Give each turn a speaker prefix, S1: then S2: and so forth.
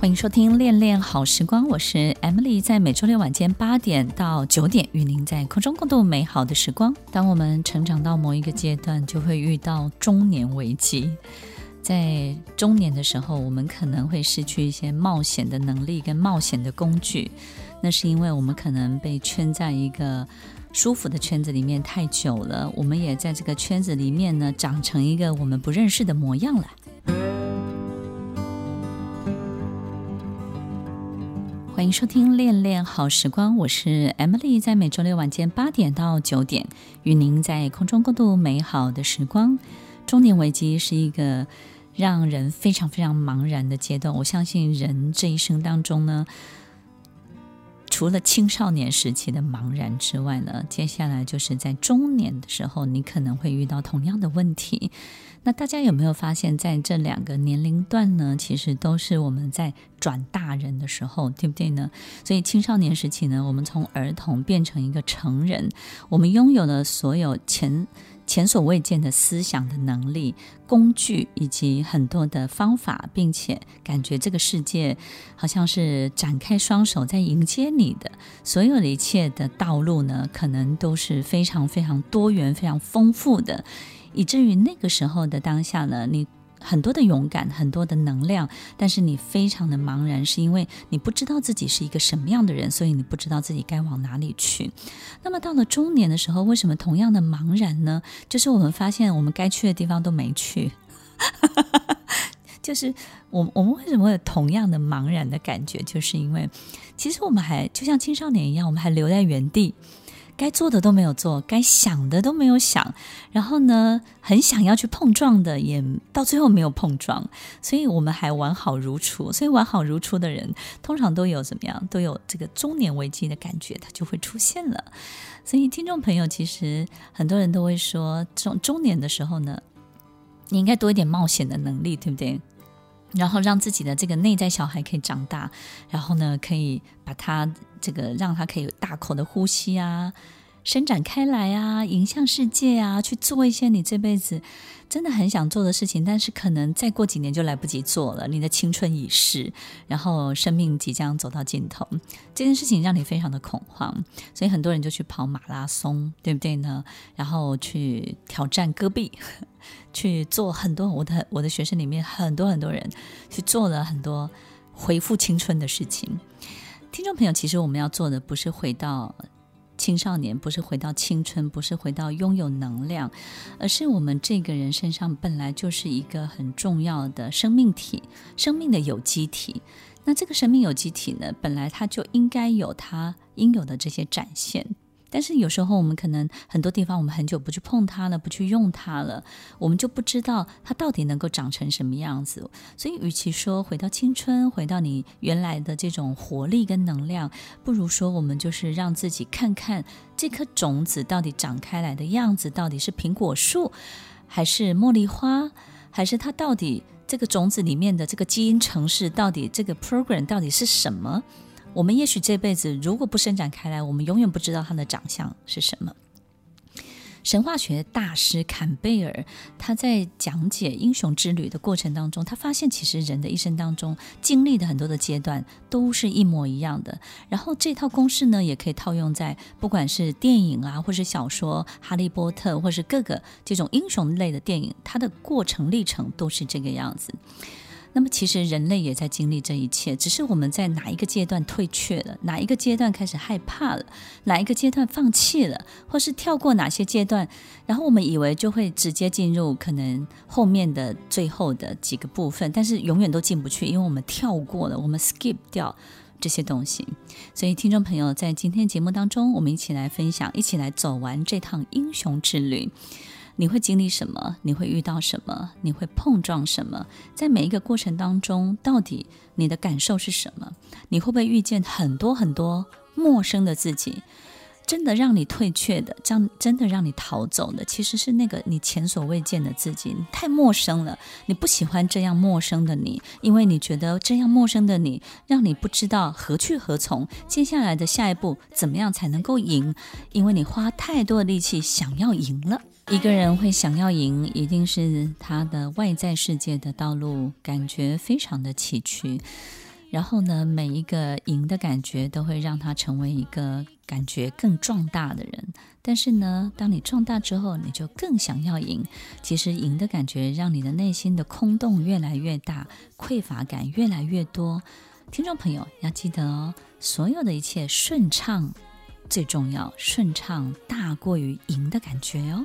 S1: 欢迎收听《恋恋好时光》，我是 Emily，在每周六晚间八点到九点，与您在空中共度美好的时光。当我们成长到某一个阶段，就会遇到中年危机。在中年的时候，我们可能会失去一些冒险的能力跟冒险的工具，那是因为我们可能被圈在一个舒服的圈子里面太久了，我们也在这个圈子里面呢，长成一个我们不认识的模样了。欢迎收听《恋恋好时光》，我是 Emily，在每周六晚间八点到九点，与您在空中共度美好的时光。中年危机是一个让人非常非常茫然的阶段。我相信人这一生当中呢，除了青少年时期的茫然之外呢，接下来就是在中年的时候，你可能会遇到同样的问题。那大家有没有发现，在这两个年龄段呢，其实都是我们在转大人的时候，对不对呢？所以青少年时期呢，我们从儿童变成一个成人，我们拥有了所有前前所未见的思想的能力、工具以及很多的方法，并且感觉这个世界好像是展开双手在迎接你的，所有的一切的道路呢，可能都是非常非常多元、非常丰富的。以至于那个时候的当下呢，你很多的勇敢，很多的能量，但是你非常的茫然，是因为你不知道自己是一个什么样的人，所以你不知道自己该往哪里去。那么到了中年的时候，为什么同样的茫然呢？就是我们发现我们该去的地方都没去，就是我我们为什么会有同样的茫然的感觉？就是因为其实我们还就像青少年一样，我们还留在原地。该做的都没有做，该想的都没有想，然后呢，很想要去碰撞的，也到最后没有碰撞，所以我们还完好如初。所以完好如初的人，通常都有怎么样？都有这个中年危机的感觉，它就会出现了。所以听众朋友，其实很多人都会说，中中年的时候呢，你应该多一点冒险的能力，对不对？然后让自己的这个内在小孩可以长大，然后呢，可以把他这个让他可以大口的呼吸啊，伸展开来啊，迎向世界啊，去做一些你这辈子真的很想做的事情，但是可能再过几年就来不及做了。你的青春已逝，然后生命即将走到尽头，这件事情让你非常的恐慌，所以很多人就去跑马拉松，对不对呢？然后去挑战戈壁。去做很多，我的我的学生里面很多很多人去做了很多恢复青春的事情。听众朋友，其实我们要做的不是回到青少年，不是回到青春，不是回到拥有能量，而是我们这个人身上本来就是一个很重要的生命体，生命的有机体。那这个生命有机体呢，本来它就应该有它应有的这些展现。但是有时候我们可能很多地方我们很久不去碰它了，不去用它了，我们就不知道它到底能够长成什么样子。所以，与其说回到青春，回到你原来的这种活力跟能量，不如说我们就是让自己看看这颗种子到底长开来的样子，到底是苹果树，还是茉莉花，还是它到底这个种子里面的这个基因程式，到底这个 program 到底是什么？我们也许这辈子如果不伸展开来，我们永远不知道它的长相是什么。神话学大师坎贝尔他在讲解英雄之旅的过程当中，他发现其实人的一生当中经历的很多的阶段都是一模一样的。然后这套公式呢，也可以套用在不管是电影啊，或是小说《哈利波特》，或是各个这种英雄类的电影，它的过程历程都是这个样子。那么，其实人类也在经历这一切，只是我们在哪一个阶段退却了，哪一个阶段开始害怕了，哪一个阶段放弃了，或是跳过哪些阶段，然后我们以为就会直接进入可能后面的最后的几个部分，但是永远都进不去，因为我们跳过了，我们 skip 掉这些东西。所以，听众朋友，在今天节目当中，我们一起来分享，一起来走完这趟英雄之旅。你会经历什么？你会遇到什么？你会碰撞什么？在每一个过程当中，到底你的感受是什么？你会不会遇见很多很多陌生的自己？真的让你退却的，这样真的让你逃走的，其实是那个你前所未见的自己。太陌生了，你不喜欢这样陌生的你，因为你觉得这样陌生的你让你不知道何去何从，接下来的下一步怎么样才能够赢？因为你花太多的力气想要赢了。一个人会想要赢，一定是他的外在世界的道路感觉非常的崎岖。然后呢，每一个赢的感觉都会让他成为一个感觉更壮大的人。但是呢，当你壮大之后，你就更想要赢。其实赢的感觉让你的内心的空洞越来越大，匮乏感越来越多。听众朋友要记得哦，所有的一切顺畅最重要，顺畅大过于赢的感觉哦。